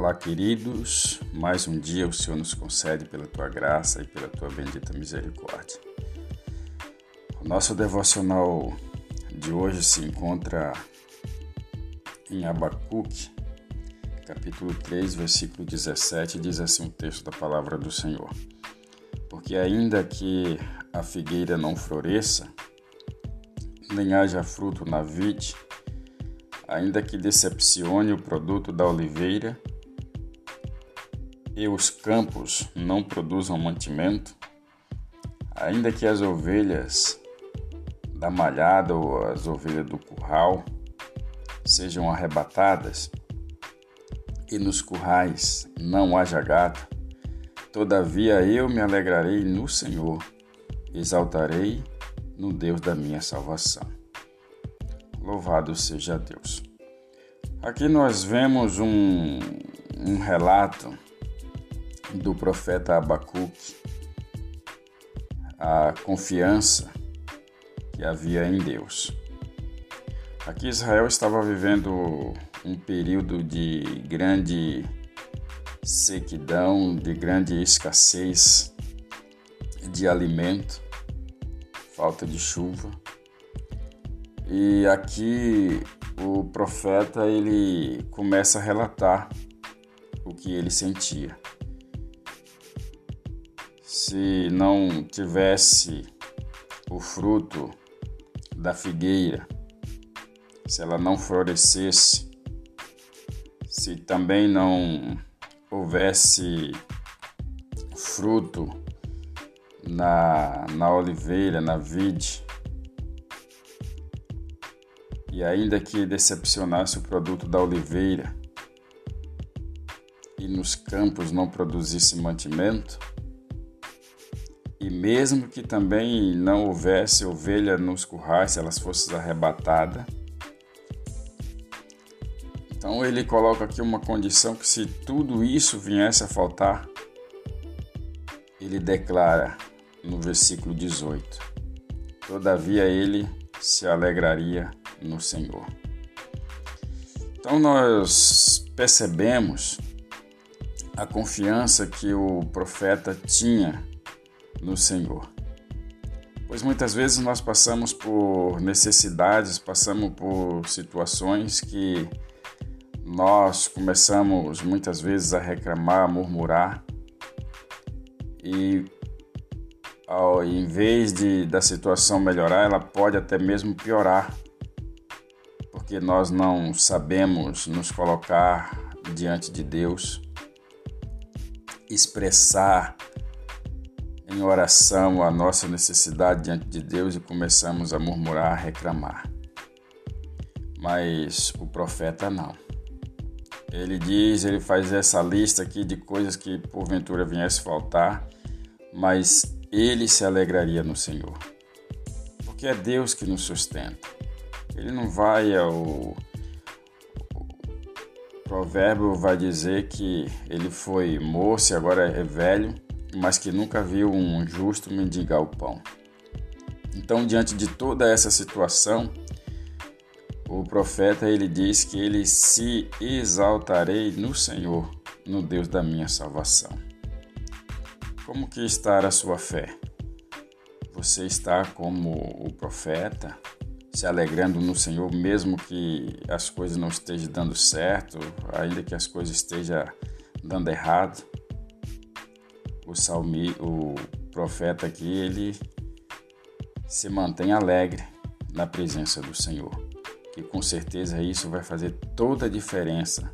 Olá, queridos. Mais um dia o Senhor nos concede pela tua graça e pela tua bendita misericórdia. O nosso devocional de hoje se encontra em Abacuque, capítulo 3, versículo 17, diz assim o texto da palavra do Senhor: Porque ainda que a figueira não floresça, nem haja fruto na vide, ainda que decepcione o produto da oliveira e os campos não produzam mantimento, ainda que as ovelhas da malhada ou as ovelhas do curral sejam arrebatadas e nos currais não haja gado, todavia eu me alegrarei no Senhor, exaltarei no Deus da minha salvação. Louvado seja Deus. Aqui nós vemos um, um relato do profeta Abacuque, a confiança que havia em Deus. Aqui Israel estava vivendo um período de grande sequidão, de grande escassez de alimento, falta de chuva. E aqui o profeta ele começa a relatar o que ele sentia. Se não tivesse o fruto da figueira, se ela não florescesse, se também não houvesse fruto na, na oliveira, na vide, e ainda que decepcionasse o produto da oliveira e nos campos não produzisse mantimento, e mesmo que também não houvesse ovelha nos currais, se elas fossem arrebatadas, então ele coloca aqui uma condição que se tudo isso viesse a faltar, ele declara no versículo 18: Todavia ele se alegraria no Senhor. Então nós percebemos a confiança que o profeta tinha no Senhor. Pois muitas vezes nós passamos por necessidades, passamos por situações que nós começamos muitas vezes a reclamar, a murmurar e ao invés de da situação melhorar, ela pode até mesmo piorar porque nós não sabemos nos colocar diante de Deus, expressar em oração a nossa necessidade diante de Deus e começamos a murmurar, a reclamar. Mas o profeta não. Ele diz, ele faz essa lista aqui de coisas que porventura viesse faltar, mas ele se alegraria no Senhor. Porque é Deus que nos sustenta. Ele não vai ao. O provérbio vai dizer que ele foi moço e agora é velho, mas que nunca viu um justo mendigar o pão. Então, diante de toda essa situação, o profeta ele diz que ele se exaltarei no Senhor, no Deus da minha salvação. Como que está a sua fé? Você está como o profeta? se alegrando no Senhor, mesmo que as coisas não estejam dando certo, ainda que as coisas estejam dando errado. O salmi, o profeta aqui, ele se mantém alegre na presença do Senhor, que com certeza isso vai fazer toda a diferença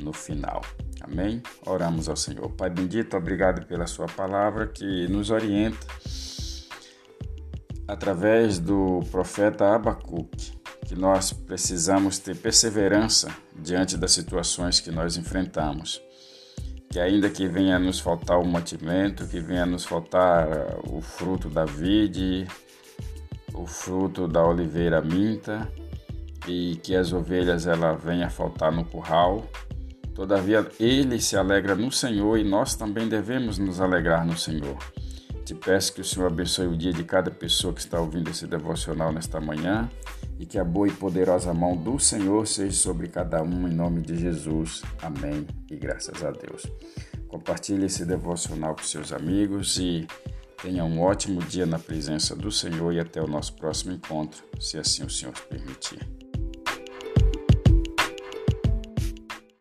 no final. Amém? Oramos ao Senhor. Pai bendito, obrigado pela sua palavra que nos orienta através do profeta Abacuque que nós precisamos ter perseverança diante das situações que nós enfrentamos. Que ainda que venha nos faltar o mantimento, que venha nos faltar o fruto da vide, o fruto da oliveira minta, e que as ovelhas ela venha faltar no curral, todavia ele se alegra no Senhor e nós também devemos nos alegrar no Senhor. Te peço que o Senhor abençoe o dia de cada pessoa que está ouvindo esse devocional nesta manhã e que a boa e poderosa mão do Senhor seja sobre cada um, em nome de Jesus. Amém e graças a Deus. Compartilhe esse devocional com seus amigos e tenha um ótimo dia na presença do Senhor e até o nosso próximo encontro, se assim o Senhor permitir.